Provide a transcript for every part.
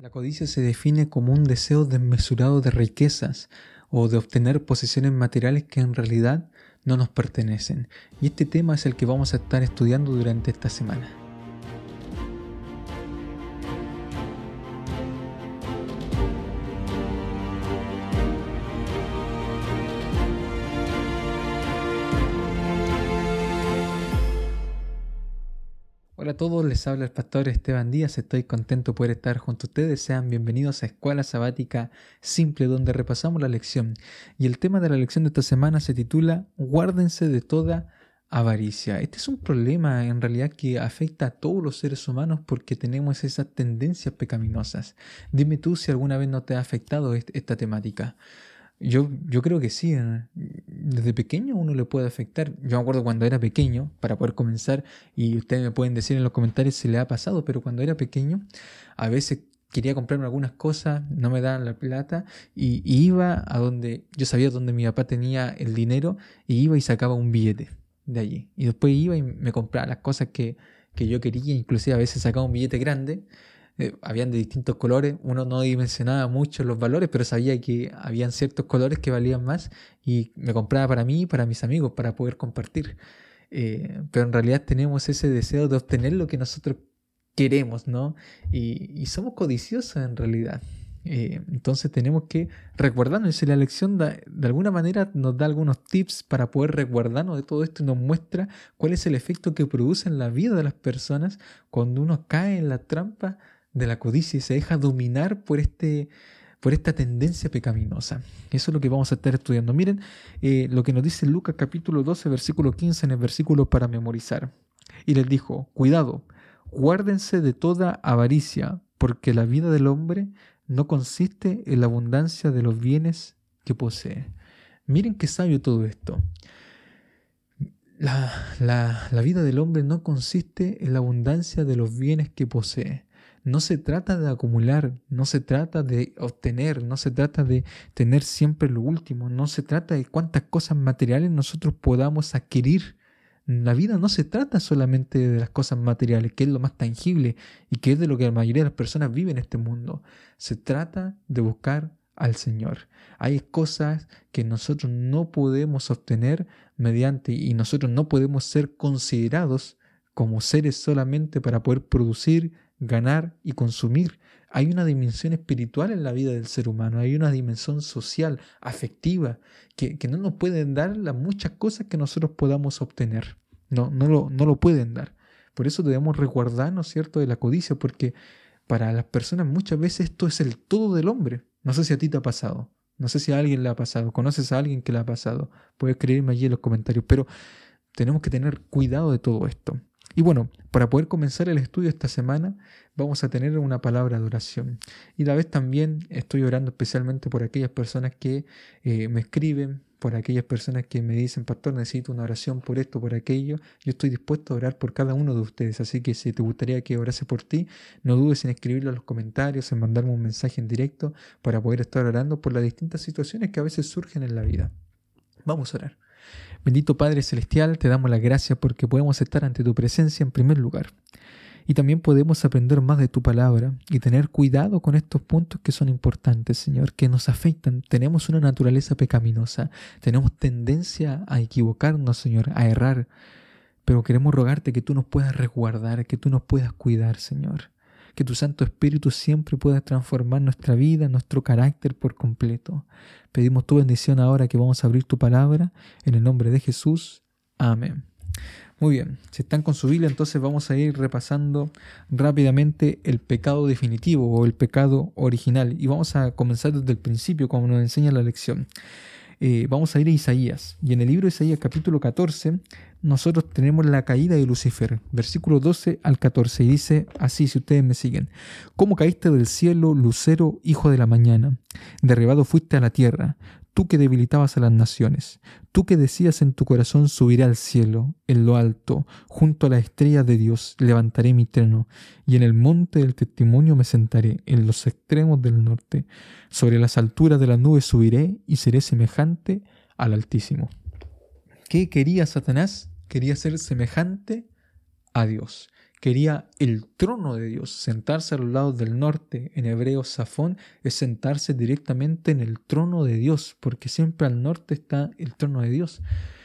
La codicia se define como un deseo desmesurado de riquezas o de obtener posesiones materiales que en realidad no nos pertenecen. Y este tema es el que vamos a estar estudiando durante esta semana. Todos, les habla el pastor Esteban Díaz, estoy contento por estar junto a ustedes, sean bienvenidos a Escuela Sabática Simple donde repasamos la lección y el tema de la lección de esta semana se titula Guárdense de toda avaricia. Este es un problema en realidad que afecta a todos los seres humanos porque tenemos esas tendencias pecaminosas. Dime tú si alguna vez no te ha afectado esta temática. Yo, yo creo que sí. Desde pequeño uno le puede afectar. Yo me acuerdo cuando era pequeño, para poder comenzar, y ustedes me pueden decir en los comentarios si le ha pasado, pero cuando era pequeño, a veces quería comprarme algunas cosas, no me daban la plata, y, iba a donde yo sabía dónde mi papá tenía el dinero, y iba y sacaba un billete de allí. Y después iba y me compraba las cosas que, que yo quería, inclusive a veces sacaba un billete grande eh, habían de distintos colores, uno no dimensionaba mucho los valores, pero sabía que habían ciertos colores que valían más y me compraba para mí y para mis amigos para poder compartir. Eh, pero en realidad tenemos ese deseo de obtener lo que nosotros queremos, ¿no? Y, somos codiciosos en realidad. Eh, entonces tenemos que recordarnos, y la lección de alguna manera nos da algunos tips para poder recordarnos de todo esto y nos muestra cuál es el efecto que produce en la vida de las personas cuando uno cae en la trampa de la codicia y se deja dominar por, este, por esta tendencia pecaminosa. Eso es lo que vamos a estar estudiando. Miren eh, lo que nos dice Lucas capítulo 12, versículo 15 en el versículo para memorizar. Y les dijo, cuidado, guárdense de toda avaricia, porque la vida del hombre no consiste en la abundancia de los bienes que posee. Miren qué sabio todo esto. La, la, vida del hombre no consiste en la abundancia de los bienes que posee. No se trata de acumular, no se trata de obtener, no se trata de tener siempre lo último, no se trata de cuántas cosas materiales nosotros podamos adquirir. La vida no se trata solamente de las cosas materiales, que es lo más tangible y que es de lo que la mayoría de las personas viven en este mundo. Se trata de buscar al Señor. Hay cosas que nosotros no podemos obtener mediante y nosotros no podemos ser considerados como seres solamente para poder producir, ganar y consumir. Hay una dimensión espiritual en la vida del ser humano, hay una dimensión social, afectiva, que, no nos pueden dar las muchas cosas que nosotros podamos obtener. No, no, lo, no lo pueden dar. Por eso debemos resguardarnos, ¿cierto?, de la codicia, porque para las personas muchas veces esto es el todo del hombre. No sé si a ti te ha pasado, no sé si a alguien le ha pasado, conoces a alguien que le ha pasado, puedes creerme allí en los comentarios, pero tenemos que tener cuidado de todo esto. Y bueno, para poder comenzar el estudio esta semana, vamos a tener una palabra de oración. Y la vez también estoy orando especialmente por aquellas personas que eh, me escriben, por aquellas personas que me dicen, pastor, necesito una oración por esto, por aquello. Yo estoy dispuesto a orar por cada uno de ustedes. Así que si te gustaría que orase por ti, no dudes en escribirlo en los comentarios, en mandarme un mensaje en directo para poder estar orando por las distintas situaciones que a veces surgen en la vida. Vamos a orar. Bendito Padre Celestial, te damos la gracia porque podemos estar ante tu presencia en primer lugar. Y también podemos aprender más de tu palabra y tener cuidado con estos puntos que son importantes, Señor, que nos afectan. Tenemos una naturaleza pecaminosa, tenemos tendencia a equivocarnos, Señor, a errar, pero queremos rogarte que tú nos puedas resguardar, que tú nos puedas cuidar, Señor que tu Santo Espíritu siempre pueda transformar nuestra vida, nuestro carácter por completo. Pedimos tu bendición ahora que vamos a abrir tu palabra. En el nombre de Jesús. Amén. Muy bien, si están con su Biblia, entonces vamos a ir repasando rápidamente el pecado definitivo o el pecado original. Y vamos a comenzar desde el principio, como nos enseña la lección. Eh, vamos a ir a Isaías. Y en el libro de Isaías capítulo 14, nosotros tenemos la caída de Lucifer, versículo 12 al 14, y dice así, si ustedes me siguen, ¿cómo caíste del cielo, lucero, hijo de la mañana? Derribado fuiste a la tierra, tú que debilitabas a las naciones, tú que decías en tu corazón subiré al cielo, en lo alto, junto a la estrella de Dios, levantaré mi trono, y en el monte del testimonio me sentaré, en los extremos del norte, sobre las alturas de las nubes subiré y seré semejante al Altísimo. ¿Qué quería Satanás? Quería ser semejante a Dios quería el trono de Dios. Sentarse a los lados del norte, en hebreo Safón, es sentarse directamente en el trono de Dios, porque siempre al norte está el trono de Dios.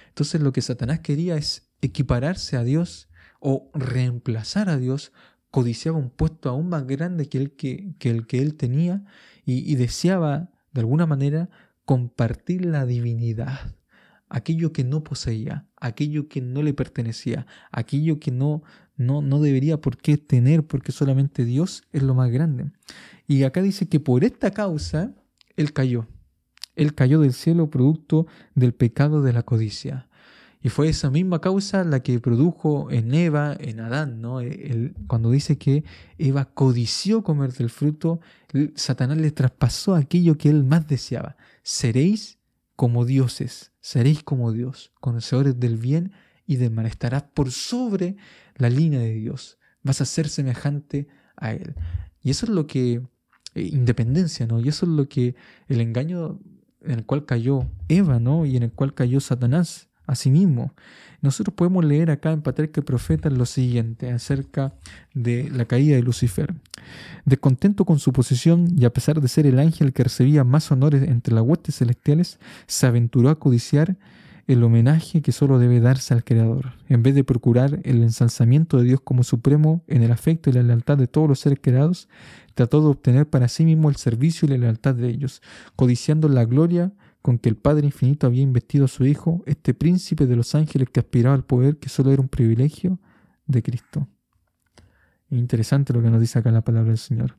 Entonces lo que Satanás quería es equipararse a Dios o reemplazar a Dios, codiciaba un puesto aún más grande que el que, el que él tenía y deseaba, de alguna manera, compartir la divinidad aquello que no poseía, aquello que no le pertenecía, aquello que no, no, no debería por qué tener, porque solamente Dios es lo más grande. Y acá dice que por esta causa Él cayó. Él cayó del cielo producto del pecado de la codicia. Y fue esa misma causa la que produjo en Eva, en Adán, ¿no? cuando dice que Eva codició comer del fruto, Satanás le traspasó aquello que él más deseaba. Seréis como dioses, seréis como Dios, conocedores del bien y del mal. Estarás por sobre la línea de Dios. Vas a ser semejante a Él. Y eso es lo que, eh, independencia, ¿no? Y eso es lo que el engaño en el cual cayó Eva, ¿no? Y en el cual cayó Satanás a sí mismo. Nosotros podemos leer acá en Patriarca Profeta lo siguiente acerca de la caída de Lucifer. Descontento con su posición y a pesar de ser el ángel que recibía más honores entre las huestes celestiales, se aventuró a codiciar el homenaje que solo debe darse al Creador, en vez de procurar el ensalzamiento de Dios como supremo en el afecto y la lealtad de todos los seres creados, trató de obtener para sí mismo el servicio y la lealtad de ellos, codiciando la gloria con que el Padre Infinito había investido a su Hijo, este príncipe de los ángeles que aspiraba al poder que solo era un privilegio de Cristo. Interesante lo que nos dice acá la palabra del Señor.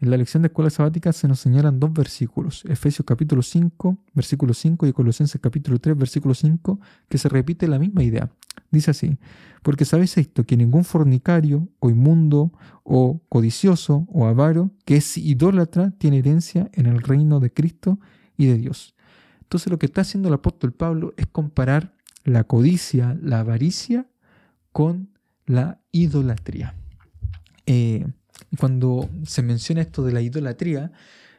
En la lección de escuela sabática se nos señalan dos versículos, Efesios capítulo 5, versículo 5 y Colosenses capítulo 3, versículo 5, que se repite la misma idea. Dice así, porque sabéis esto, que ningún fornicario o inmundo o codicioso o avaro que es idólatra tiene herencia en el reino de Cristo y de Dios. Entonces lo que está haciendo el apóstol Pablo es comparar la codicia, la avaricia, con la idolatría. Eh, cuando se menciona esto de la idolatría,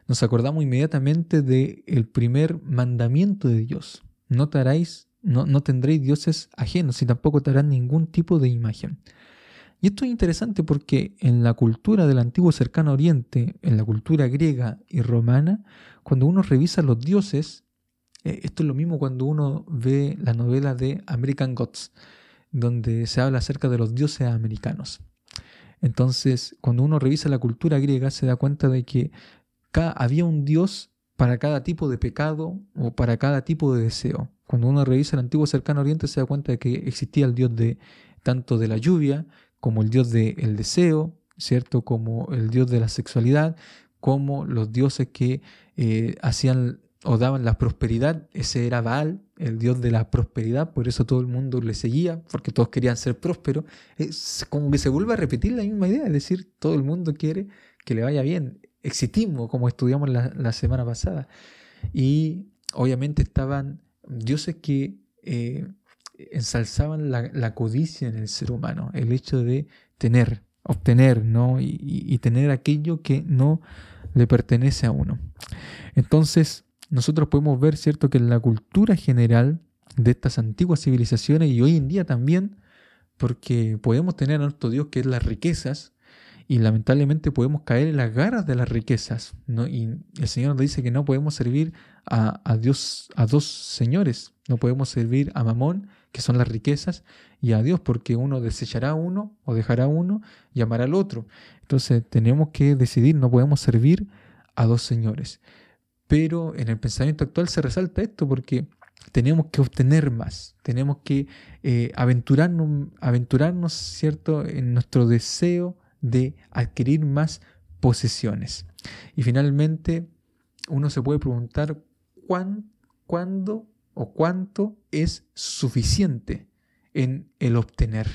nos acordamos inmediatamente del primer mandamiento de Dios. No, no, no tendréis dioses ajenos y tampoco te harán ningún tipo de imagen. Y esto es interesante porque en la cultura del antiguo cercano oriente, en la cultura griega y romana, cuando uno revisa los dioses, eh, esto es lo mismo cuando uno ve la novela de American Gods, donde se habla acerca de los dioses americanos. Entonces, cuando uno revisa la cultura griega, se da cuenta de que había un dios para cada tipo de pecado o para cada tipo de deseo. Cuando uno revisa el antiguo cercano oriente, se da cuenta de que existía el dios de tanto de la lluvia, como el dios del deseo, ¿cierto? Como el dios de la sexualidad, como los dioses que eh, hacían o daban la prosperidad, ese era Baal, el dios de la prosperidad, por eso todo el mundo le seguía, porque todos querían ser prósperos. Es como que se vuelve a repetir la misma idea, es decir, todo el mundo quiere que le vaya bien. Exitismo, como estudiamos la, semana pasada. Y obviamente estaban dioses que eh, ensalzaban la, codicia en el ser humano, el hecho de tener, obtener, ¿no? Y tener aquello que no le pertenece a uno. Entonces, nosotros podemos ver, ¿cierto?, que en la cultura general de estas antiguas civilizaciones y hoy en día también, porque podemos tener a nuestro Dios que es las riquezas y lamentablemente podemos caer en las garras de las riquezas. ¿no? Y el Señor nos dice que no podemos servir a, Dios, a dos señores, no podemos servir a Mamón, que son las riquezas, y a Dios, porque uno desechará uno o dejará uno y amará al otro. Entonces tenemos que decidir, no podemos servir a dos señores. Pero en el pensamiento actual se resalta esto porque tenemos que obtener más, tenemos que eh, aventurarnos, aventurarnos, ¿cierto?, en nuestro deseo de adquirir más posesiones. Y finalmente, uno se puede preguntar cuándo o cuánto es suficiente en el obtener.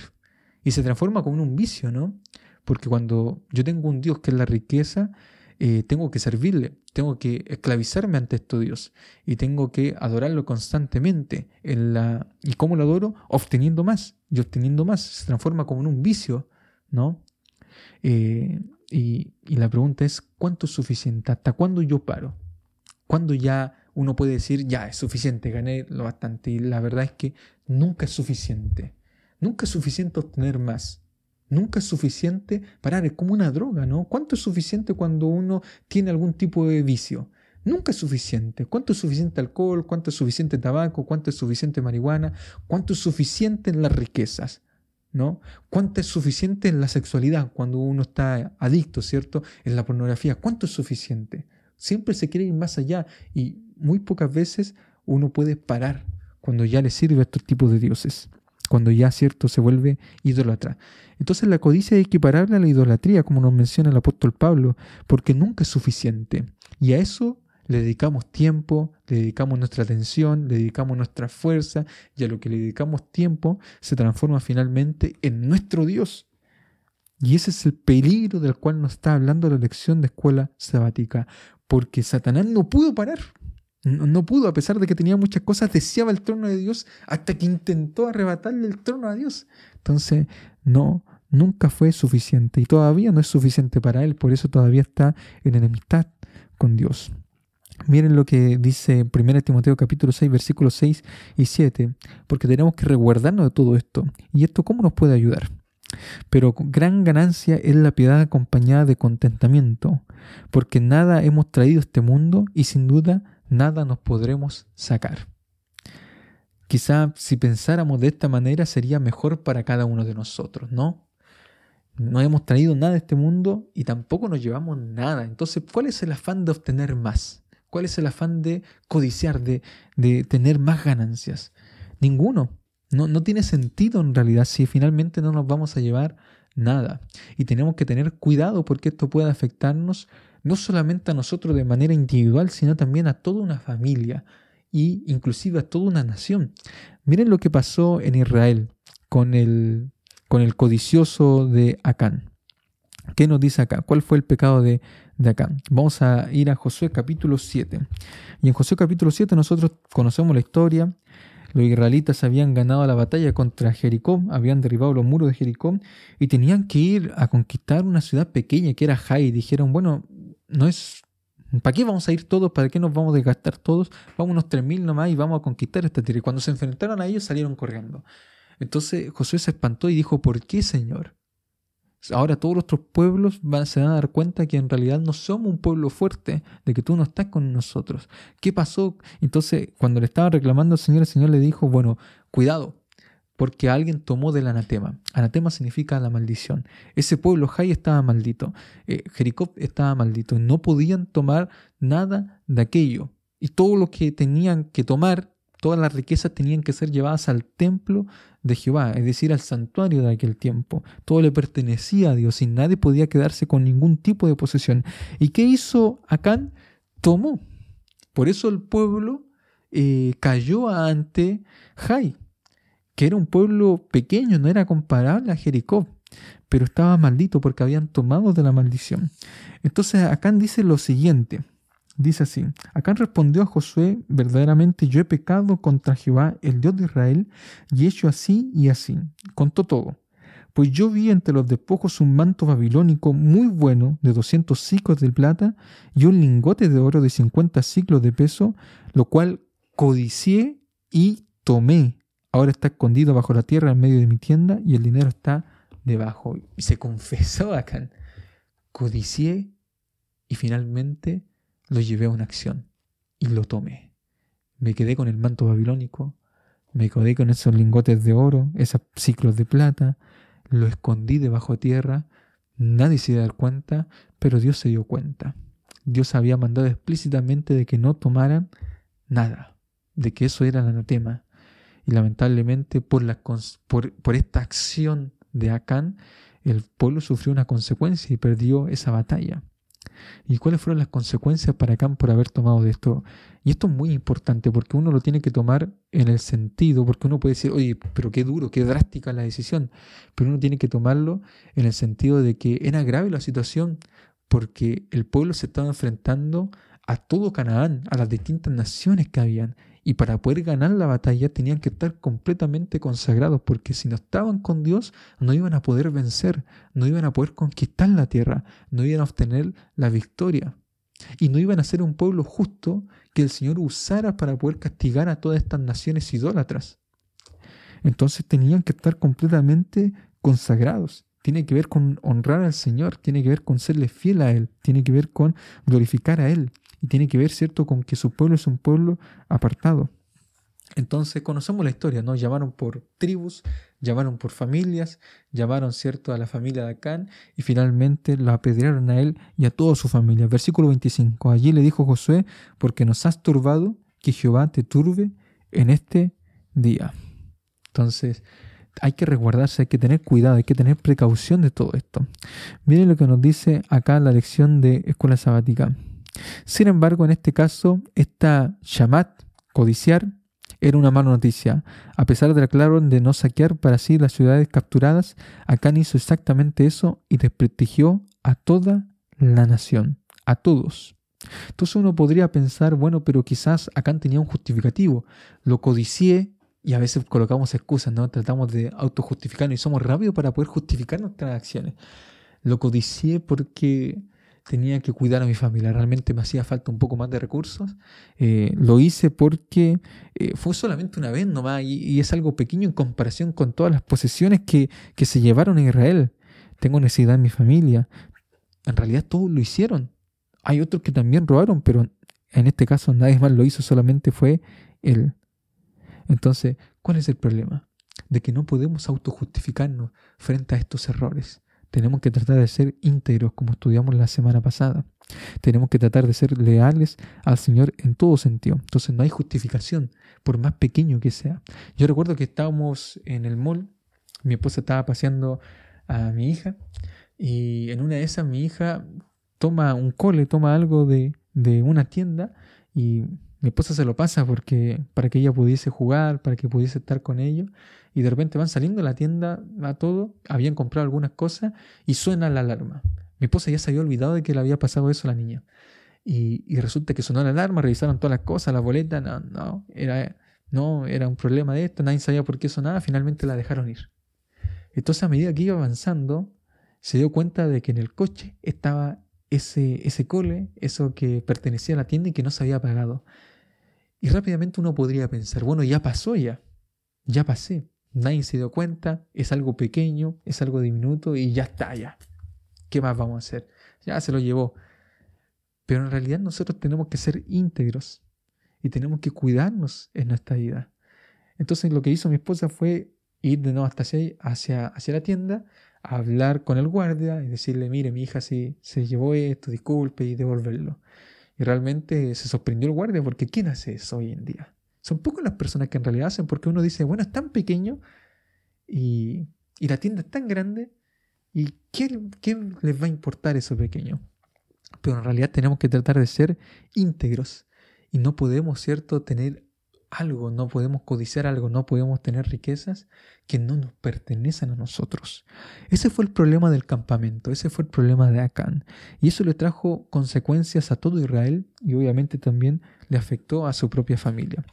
Y se transforma como en un vicio, ¿no? Porque cuando yo tengo un Dios que es la riqueza, eh, tengo que servirle, tengo que esclavizarme ante este Dios y tengo que adorarlo constantemente. En la, ¿Y cómo lo adoro? Obteniendo más y obteniendo más. Se transforma como en un vicio, ¿no? Eh, y, y, la pregunta es, ¿cuánto es suficiente? ¿Hasta cuándo yo paro? ¿Cuándo ya uno puede decir, ya es suficiente, gané lo bastante? Y la verdad es que nunca es suficiente. Nunca es suficiente obtener más. Nunca es suficiente parar, es como una droga, ¿no? ¿Cuánto es suficiente cuando uno tiene algún tipo de vicio? Nunca es suficiente. ¿Cuánto es suficiente alcohol? ¿Cuánto es suficiente tabaco? ¿Cuánto es suficiente marihuana? ¿Cuánto es suficiente en las riquezas? ¿No? ¿Cuánto es suficiente en la sexualidad cuando uno está adicto, ¿cierto? En la pornografía. ¿Cuánto es suficiente? Siempre se quiere ir más allá y muy pocas veces uno puede parar cuando ya le sirve a estos tipos de dioses cuando ya cierto se vuelve idólatra. Entonces la codicia es equiparable a la idolatría, como nos menciona el apóstol Pablo, porque nunca es suficiente. Y a eso le dedicamos tiempo, le dedicamos nuestra atención, le dedicamos nuestra fuerza, y a lo que le dedicamos tiempo se transforma finalmente en nuestro Dios. Y ese es el peligro del cual nos está hablando la lección de escuela sabática, porque Satanás no pudo parar. No, pudo, a pesar de que tenía muchas cosas, deseaba el trono de Dios hasta que intentó arrebatarle el trono a Dios. Entonces, no, nunca fue suficiente y todavía no es suficiente para él, por eso todavía está en enemistad con Dios. Miren lo que dice 1 Timoteo capítulo 6 versículos 6 y 7, porque tenemos que reguardarnos de todo esto. ¿Y esto cómo nos puede ayudar? Pero gran ganancia es la piedad acompañada de contentamiento, porque nada hemos traído a este mundo y sin duda nada nos podremos sacar. Quizá si pensáramos de esta manera sería mejor para cada uno de nosotros, ¿no? No hemos traído nada de este mundo y tampoco nos llevamos nada. Entonces, ¿cuál es el afán de obtener más? ¿Cuál es el afán de codiciar, de, de tener más ganancias? Ninguno. No, no tiene sentido en realidad si finalmente no nos vamos a llevar nada. Y tenemos que tener cuidado porque esto puede afectarnos no solamente a nosotros de manera individual, sino también a toda una familia e inclusive a toda una nación. Miren lo que pasó en Israel con el, con el codicioso de Acán. ¿Qué nos dice acá? ¿Cuál fue el pecado de, de Acán? Vamos a ir a Josué capítulo 7. Y en Josué capítulo 7 nosotros conocemos la historia. Los israelitas habían ganado la batalla contra Jericó, habían derribado los muros de Jericó y tenían que ir a conquistar una ciudad pequeña que era Jai. Dijeron, bueno, no es... ¿Para qué vamos a ir todos? ¿Para qué nos vamos a desgastar todos? Vamos unos 3.000 nomás y vamos a conquistar esta tierra. Y cuando se enfrentaron a ellos salieron corriendo. Entonces Josué se espantó y dijo, ¿por qué, Señor? Ahora todos nuestros pueblos van, se van a dar cuenta que en realidad no somos un pueblo fuerte, de que tú no estás con nosotros. ¿Qué pasó? Entonces, cuando le estaba reclamando al Señor, el Señor le dijo, bueno, cuidado, porque alguien tomó del anatema. Anatema significa la maldición. Ese pueblo Jai estaba maldito, eh, Jericó estaba maldito, no podían tomar nada de aquello. Y todo lo que tenían que tomar, todas las riquezas tenían que ser llevadas al templo de Jehová, es decir, al santuario de aquel tiempo. Todo le pertenecía a Dios y nadie podía quedarse con ningún tipo de posesión. ¿Y qué hizo Acán? Tomó. Por eso el pueblo eh, cayó ante Jai que era un pueblo pequeño, no era comparable a Jericó, pero estaba maldito porque habían tomado de la maldición. Entonces Acán dice lo siguiente, dice así, Acán respondió a Josué, verdaderamente yo he pecado contra Jehová, el Dios de Israel, y he hecho así y así. Contó todo. Pues yo vi entre los despojos un manto babilónico muy bueno de 200 ciclos de plata y un lingote de oro de 50 ciclos de peso, lo cual codicié y tomé Ahora está escondido bajo la tierra en medio de mi tienda y el dinero está debajo. Y se confesó acá. Codicié y finalmente lo llevé a una acción y lo tomé. Me quedé con el manto babilónico, me quedé con esos lingotes de oro, esos ciclos de plata, lo escondí debajo tierra, nadie se dio dar cuenta, pero Dios se dio cuenta. Dios había mandado explícitamente de que no tomaran nada, de que eso era el anatema, y lamentablemente por, la, por, esta acción de Acán, el pueblo sufrió una consecuencia y perdió esa batalla. ¿Y cuáles fueron las consecuencias para Acán por haber tomado de esto? Y esto es muy importante porque uno lo tiene que tomar en el sentido, porque uno puede decir, oye, pero qué duro, qué drástica la decisión, pero uno tiene que tomarlo en el sentido de que era grave la situación porque el pueblo se estaba enfrentando a todo Canaán, a las distintas naciones que habían, y para poder ganar la batalla tenían que estar completamente consagrados, porque si no estaban con Dios, no iban a poder vencer, no iban a poder conquistar la tierra, no iban a obtener la victoria. Y no iban a ser un pueblo justo que el Señor usara para poder castigar a todas estas naciones idólatras. Entonces tenían que estar completamente consagrados, tiene que ver con honrar al Señor, tiene que ver con serle fiel a Él, tiene que ver con glorificar a Él y tiene que ver, ¿cierto?, con que su pueblo es un pueblo apartado. Entonces conocemos la historia, ¿no? Llamaron por tribus, llamaron por familias, llamaron, ¿cierto?, a la familia de Acán y finalmente lo apedrearon a él y a toda su familia. Versículo 25. Allí le dijo Josué, porque nos has turbado, que Jehová te turbe en este día. Entonces, hay que resguardarse, hay que tener cuidado, hay que tener precaución de todo esto. Miren lo que nos dice acá la lección de escuela sabática. Sin embargo, en este caso, esta shamat, codiciar, era una mala noticia. A pesar de la orden de no saquear para sí las ciudades capturadas, Acán hizo exactamente eso y desprestigió a toda la nación, a todos. Entonces uno podría pensar, bueno, pero quizás Acán tenía un justificativo. Lo codicié y a veces colocamos excusas, ¿no? Tratamos de autojustificarnos y somos rápidos para poder justificar nuestras acciones. Lo codicié porque tenía que cuidar a mi familia, realmente me hacía falta un poco más de recursos. Eh, lo hice porque eh, fue solamente una vez nomás y, es algo pequeño en comparación con todas las posesiones que, que se llevaron a Israel. Tengo necesidad en mi familia. En realidad todos lo hicieron. Hay otros que también robaron, pero en este caso nadie más lo hizo, solamente fue él. Entonces, ¿cuál es el problema? De que no podemos autojustificarnos frente a estos errores. Tenemos que tratar de ser íntegros, como estudiamos la semana pasada. Tenemos que tratar de ser leales al Señor en todo sentido. Entonces no hay justificación, por más pequeño que sea. Yo recuerdo que estábamos en el mall, mi esposa estaba paseando a mi hija y en una de esas mi hija toma un cole, toma algo de, de una tienda y mi esposa se lo pasa porque para que ella pudiese jugar, para que pudiese estar con ellos y de repente van saliendo de la tienda a todo, habían comprado algunas cosas y suena la alarma. Mi esposa ya se había olvidado de que le había pasado eso a la niña. Y, resulta que sonó la alarma, revisaron todas las cosas, la boleta, no, no, era, no, era un problema de esto, nadie sabía por qué sonaba, finalmente la dejaron ir. Entonces a medida que iba avanzando, se dio cuenta de que en el coche estaba ese, ese cole, eso que pertenecía a la tienda y que no se había pagado. Y rápidamente uno podría pensar, bueno, ya pasó ya, ya pasé. Nadie se dio cuenta, es algo pequeño, es algo diminuto y ya está, ya. ¿Qué más vamos a hacer? Ya se lo llevó. Pero en realidad nosotros tenemos que ser íntegros y tenemos que cuidarnos en nuestra vida. Entonces lo que hizo mi esposa fue ir de nuevo hasta hacia, hacia, la tienda, hablar con el guardia y decirle, mire, mi hija sí, se llevó esto, disculpe y devolverlo. Y realmente se sorprendió el guardia porque ¿quién hace eso hoy en día? Son pocas las personas que en realidad hacen porque uno dice, bueno, es tan pequeño y, la tienda es tan grande y ¿qué, ¿qué, les va a importar eso pequeño? Pero en realidad tenemos que tratar de ser íntegros y no podemos, ¿cierto?, tener algo, no podemos codiciar algo, no podemos tener riquezas que no nos pertenecen a nosotros. Ese fue el problema del campamento, ese fue el problema de Acán. Y eso le trajo consecuencias a todo Israel y obviamente también le afectó a su propia familia.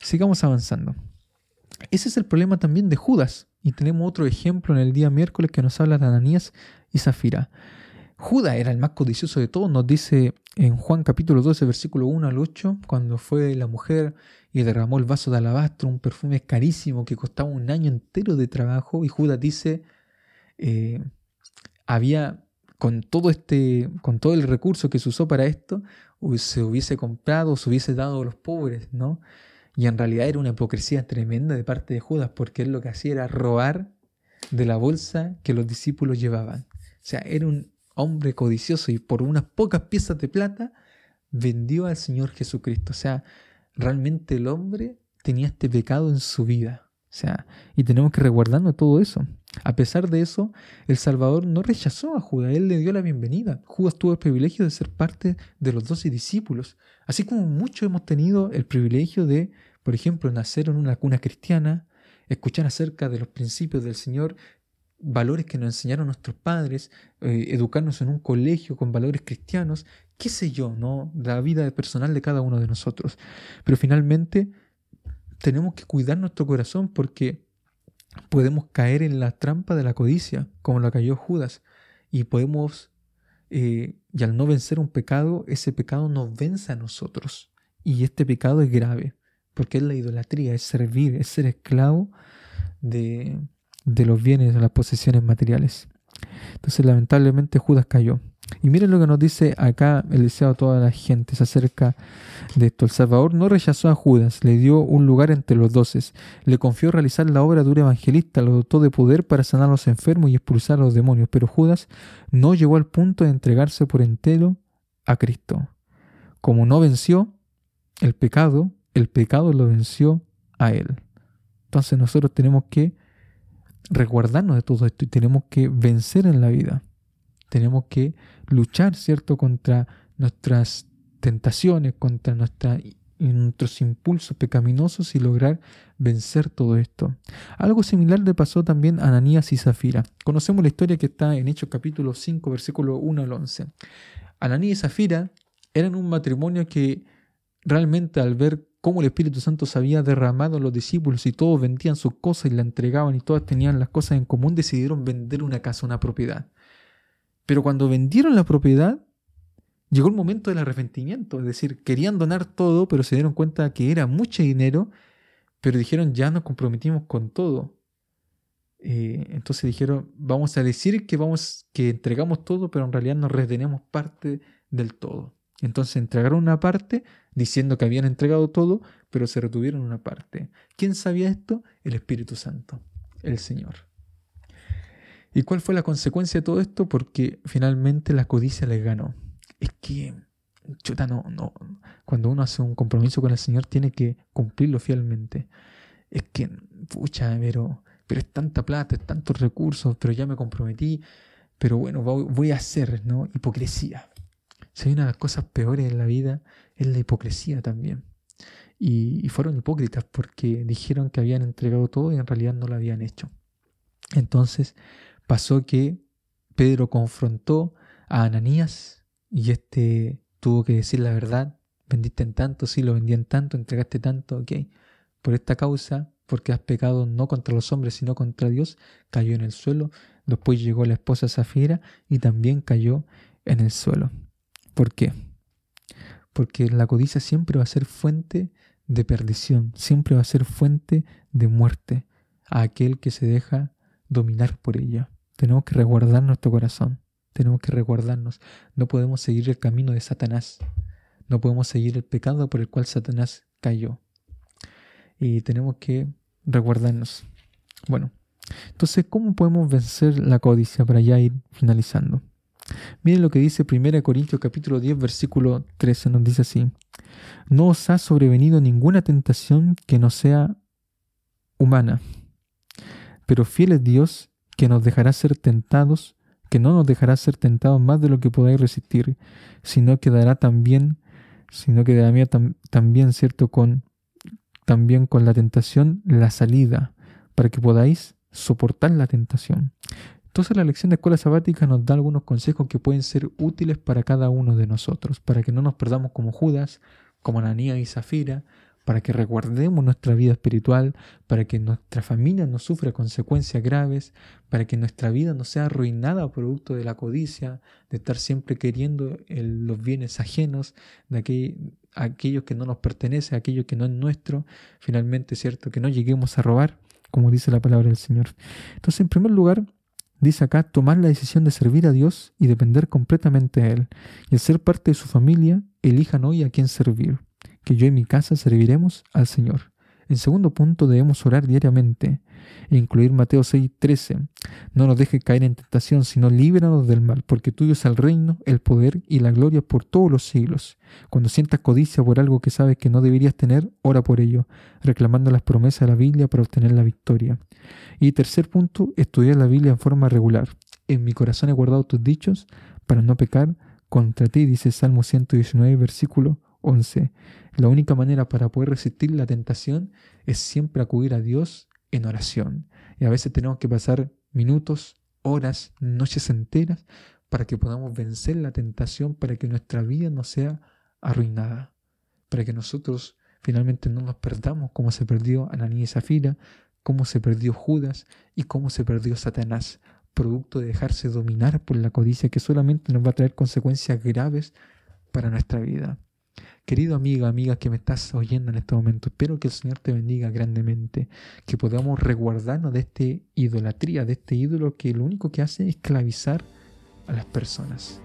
Sigamos avanzando. Ese es el problema también de Judas. Y tenemos otro ejemplo en el día miércoles que nos habla de Ananías y Zafira. Judas era el más codicioso de todos, nos dice en Juan capítulo 12, versículo 1 al 8, cuando fue la mujer y derramó el vaso de alabastro, un perfume carísimo que costaba un año entero de trabajo, y Judas dice, eh, había con todo este, con todo el recurso que se usó para esto, se hubiese comprado, se hubiese dado a los pobres, ¿no? Y en realidad era una hipocresía tremenda de parte de Judas, porque él lo que hacía era robar de la bolsa que los discípulos llevaban. O sea, era un hombre codicioso y por unas pocas piezas de plata vendió al Señor Jesucristo. O sea, realmente el hombre tenía este pecado en su vida. O sea, y tenemos que resguardarnos todo eso. A pesar de eso, el Salvador no rechazó a Judas, él le dio la bienvenida. Judas tuvo el privilegio de ser parte de los doce discípulos, así como muchos hemos tenido el privilegio de, por ejemplo, nacer en una cuna cristiana, escuchar acerca de los principios del Señor valores que nos enseñaron nuestros padres, eh, educarnos en un colegio con valores cristianos, qué sé yo, ¿no? La vida personal de cada uno de nosotros. Pero finalmente tenemos que cuidar nuestro corazón porque podemos caer en la trampa de la codicia, como la cayó Judas, y podemos, eh, y al no vencer un pecado, ese pecado nos vence a nosotros. Y este pecado es grave, porque es la idolatría, es servir, es ser esclavo de, de los bienes, de las posesiones materiales. Entonces lamentablemente Judas cayó. Y miren lo que nos dice acá el deseado a toda la gente acerca de esto. El Salvador no rechazó a Judas, le dio un lugar entre los doces, le confió realizar la obra de un evangelista, lo dotó de poder para sanar a los enfermos y expulsar a los demonios, pero Judas no llegó al punto de entregarse por entero a Cristo. Como no venció el pecado, el pecado lo venció a él. Entonces nosotros tenemos que resguardarnos de todo esto y tenemos que vencer en la vida. Tenemos que luchar, ¿cierto?, contra nuestras tentaciones, contra nuestros impulsos pecaminosos y lograr vencer todo esto. Algo similar le pasó también a Ananías y Zafira. Conocemos la historia que está en Hechos capítulo 5, versículo 1 al 11. Ananías y Zafira eran un matrimonio que realmente al ver cómo el Espíritu Santo se había derramado en los discípulos y todos vendían sus cosas y la entregaban y todas tenían las cosas en común, decidieron vender una casa, una propiedad. Pero cuando vendieron la propiedad, llegó el momento del arrepentimiento, es decir, querían donar todo, pero se dieron cuenta que era mucho dinero, pero dijeron, ya nos comprometimos con todo. Eh, entonces dijeron, vamos a decir que, vamos, que entregamos todo, pero en realidad nos retenemos parte del todo. Entonces entregaron una parte diciendo que habían entregado todo, pero se retuvieron una parte. ¿Quién sabía esto? El Espíritu Santo, el Señor. ¿Y cuál fue la consecuencia de todo esto? Porque finalmente la codicia les ganó. Es que, chuta, no, no. Cuando uno hace un compromiso con el Señor, tiene que cumplirlo fielmente. Es que, pucha, pero, pero es tanta plata, es tantos recursos, pero ya me comprometí. Pero bueno, voy a hacer, ¿no? Hipocresía. Si hay una de las cosas peores en la vida, es la hipocresía también. Y, fueron hipócritas porque dijeron que habían entregado todo y en realidad no lo habían hecho. Entonces pasó que Pedro confrontó a Ananías y este tuvo que decir la verdad. Vendiste en tanto, sí, lo vendí en tanto, entregaste tanto, ok. Por esta causa, porque has pecado no contra los hombres, sino contra Dios, cayó en el suelo. Después llegó la esposa Zafira y también cayó en el suelo. ¿Por qué? Porque la codicia siempre va a ser fuente de perdición, siempre va a ser fuente de muerte a aquel que se deja dominar por ella. Tenemos que resguardar nuestro corazón, tenemos que resguardarnos. No podemos seguir el camino de Satanás, no podemos seguir el pecado por el cual Satanás cayó. Y tenemos que resguardarnos. Bueno, entonces, ¿cómo podemos vencer la codicia para ya ir finalizando? Miren lo que dice 1 Corintios capítulo 10 versículo 13, nos dice así, no os ha sobrevenido ninguna tentación que no sea humana, pero fiel es Dios que nos dejará ser tentados, que no nos dejará ser tentados más de lo que podáis resistir, sino que dará también, sino que dará también, cierto, con también con la tentación la salida, para que podáis soportar la tentación. Entonces la lección de escuela sabática nos da algunos consejos que pueden ser útiles para cada uno de nosotros, para que no nos perdamos como Judas, como Ananías y Zafira, para que reguardemos nuestra vida espiritual, para que nuestra familia no sufra consecuencias graves, para que nuestra vida no sea arruinada producto de la codicia, de estar siempre queriendo los bienes ajenos, de aquellos que no nos pertenecen, aquello que no es nuestro, finalmente, ¿cierto? Que no lleguemos a robar, como dice la palabra del Señor. Entonces, en primer lugar, dice acá, tomar la decisión de servir a Dios y depender completamente de Él. Y al ser parte de su familia, elijan hoy a quién servir, que yo y mi casa serviremos al Señor. En segundo punto, debemos orar diariamente e incluir Mateo 6:13. No nos deje caer en tentación, sino líbranos del mal, porque tuyo es el reino, el poder y la gloria por todos los siglos. Cuando sientas codicia por algo que sabes que no deberías tener, ora por ello, reclamando las promesas de la Biblia para obtener la victoria. Y tercer punto, estudiar la Biblia en forma regular. En mi corazón he guardado tus dichos para no pecar contra ti, dice Salmo 119, versículo 11. La única manera para poder resistir la tentación es siempre acudir a Dios en oración. Y a veces tenemos que pasar minutos, horas, noches enteras para que podamos vencer la tentación, para que nuestra vida no sea arruinada, para que nosotros finalmente no nos perdamos como se perdió Ananías y Zafira, como se perdió Judas y cómo se perdió Satanás, producto de dejarse dominar por la codicia que solamente nos va a traer consecuencias graves para nuestra vida. Querido amiga, amiga que me estás oyendo en este momento, espero que el Señor te bendiga grandemente, que podamos resguardarnos de esta idolatría, de este ídolo que lo único que hace es esclavizar a las personas.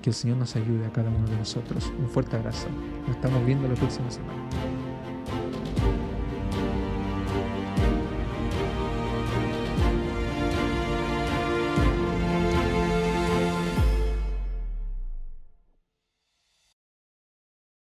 Que el Señor nos ayude a cada uno de nosotros. Un fuerte abrazo. Nos estamos viendo la próxima semana.